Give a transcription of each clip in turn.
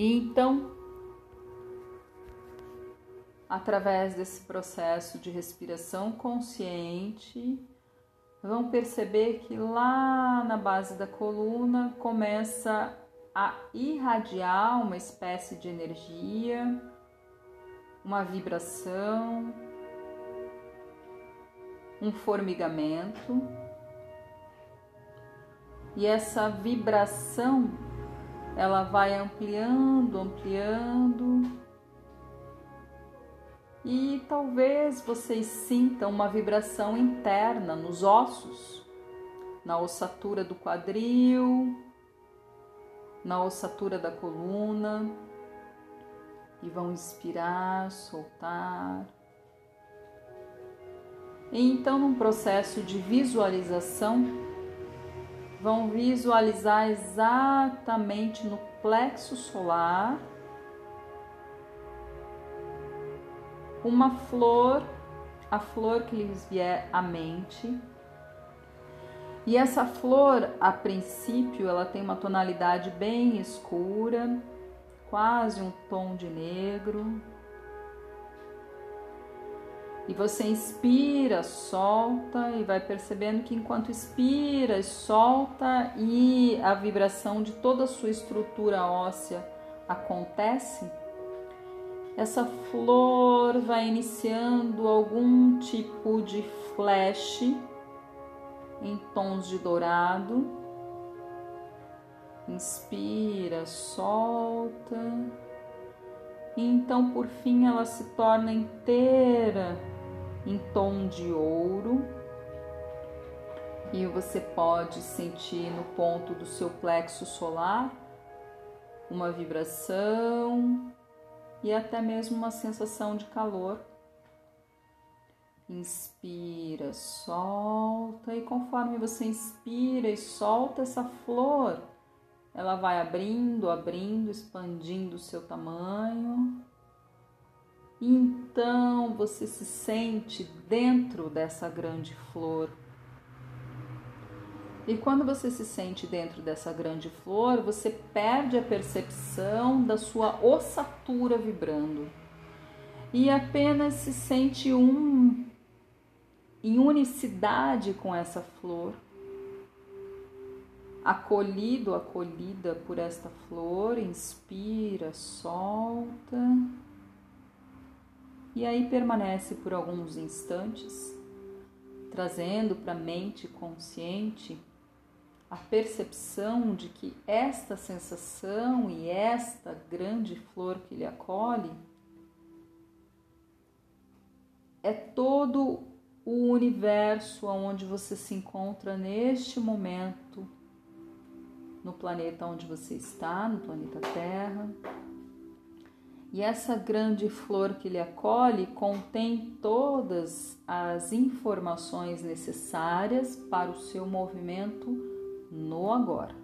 E então, através desse processo de respiração consciente, vão perceber que lá na base da coluna começa a irradiar uma espécie de energia, uma vibração, um formigamento. E essa vibração ela vai ampliando, ampliando. E talvez vocês sintam uma vibração interna nos ossos, na ossatura do quadril, na ossatura da coluna. E vão inspirar, soltar. E então, num processo de visualização, vão visualizar exatamente no plexo solar uma flor, a flor que lhes vier à mente. E essa flor, a princípio, ela tem uma tonalidade bem escura, quase um tom de negro, e você inspira, solta e vai percebendo que enquanto inspira e solta e a vibração de toda a sua estrutura óssea acontece, essa flor vai iniciando algum tipo de flash em tons de dourado. Inspira, solta. E então, por fim, ela se torna inteira em tom de ouro. E você pode sentir no ponto do seu plexo solar uma vibração e até mesmo uma sensação de calor. Inspira, solta, e conforme você inspira e solta essa flor, ela vai abrindo, abrindo, expandindo o seu tamanho. Então você se sente dentro dessa grande flor. E quando você se sente dentro dessa grande flor, você perde a percepção da sua ossatura vibrando. E apenas se sente um em unicidade com essa flor, acolhido, acolhida por esta flor, inspira, solta. E aí permanece por alguns instantes, trazendo para a mente consciente a percepção de que esta sensação e esta grande flor que lhe acolhe é todo o universo onde você se encontra neste momento, no planeta onde você está, no planeta Terra e essa grande flor que lhe acolhe contém todas as informações necessárias para o seu movimento no agora.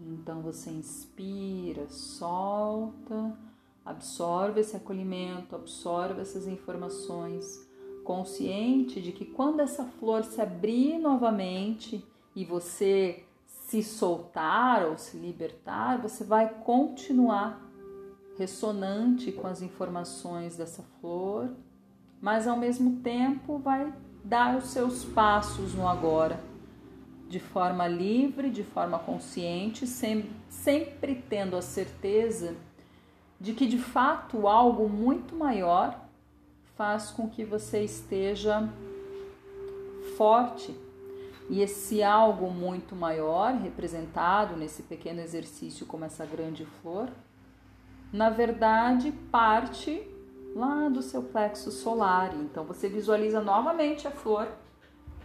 Então você inspira, solta, absorve esse acolhimento, absorve essas informações, consciente de que quando essa flor se abrir novamente e você se soltar ou se libertar, você vai continuar ressonante com as informações dessa flor, mas ao mesmo tempo vai dar os seus passos no agora, de forma livre, de forma consciente, sempre, sempre tendo a certeza de que de fato algo muito maior faz com que você esteja forte. E esse algo muito maior, representado nesse pequeno exercício como essa grande flor, na verdade, parte lá do seu plexo solar. Então você visualiza novamente a flor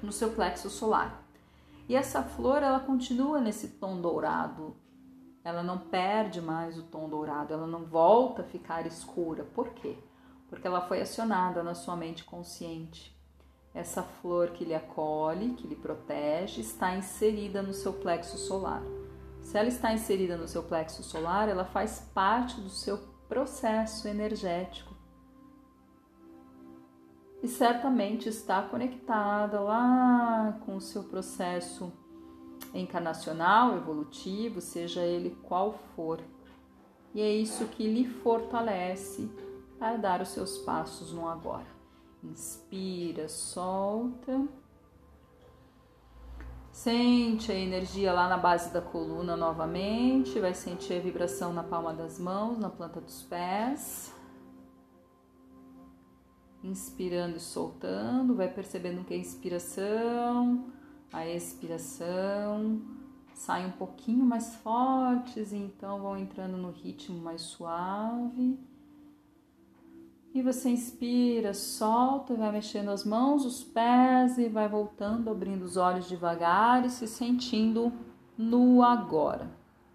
no seu plexo solar. E essa flor ela continua nesse tom dourado. Ela não perde mais o tom dourado, ela não volta a ficar escura. Por quê? Porque ela foi acionada na sua mente consciente. Essa flor que lhe acolhe, que lhe protege, está inserida no seu plexo solar. Se ela está inserida no seu plexo solar, ela faz parte do seu processo energético. E certamente está conectada lá com o seu processo encarnacional, evolutivo, seja ele qual for. e é isso que lhe fortalece para dar os seus passos no agora. Inspira, solta. Sente a energia lá na base da coluna novamente, vai sentir a vibração na palma das mãos, na planta dos pés. Inspirando e soltando, vai percebendo que a inspiração, a expiração saem um pouquinho mais fortes, então vão entrando no ritmo mais suave. E você inspira, solta, vai mexendo as mãos, os pés e vai voltando, abrindo os olhos devagar e se sentindo no agora.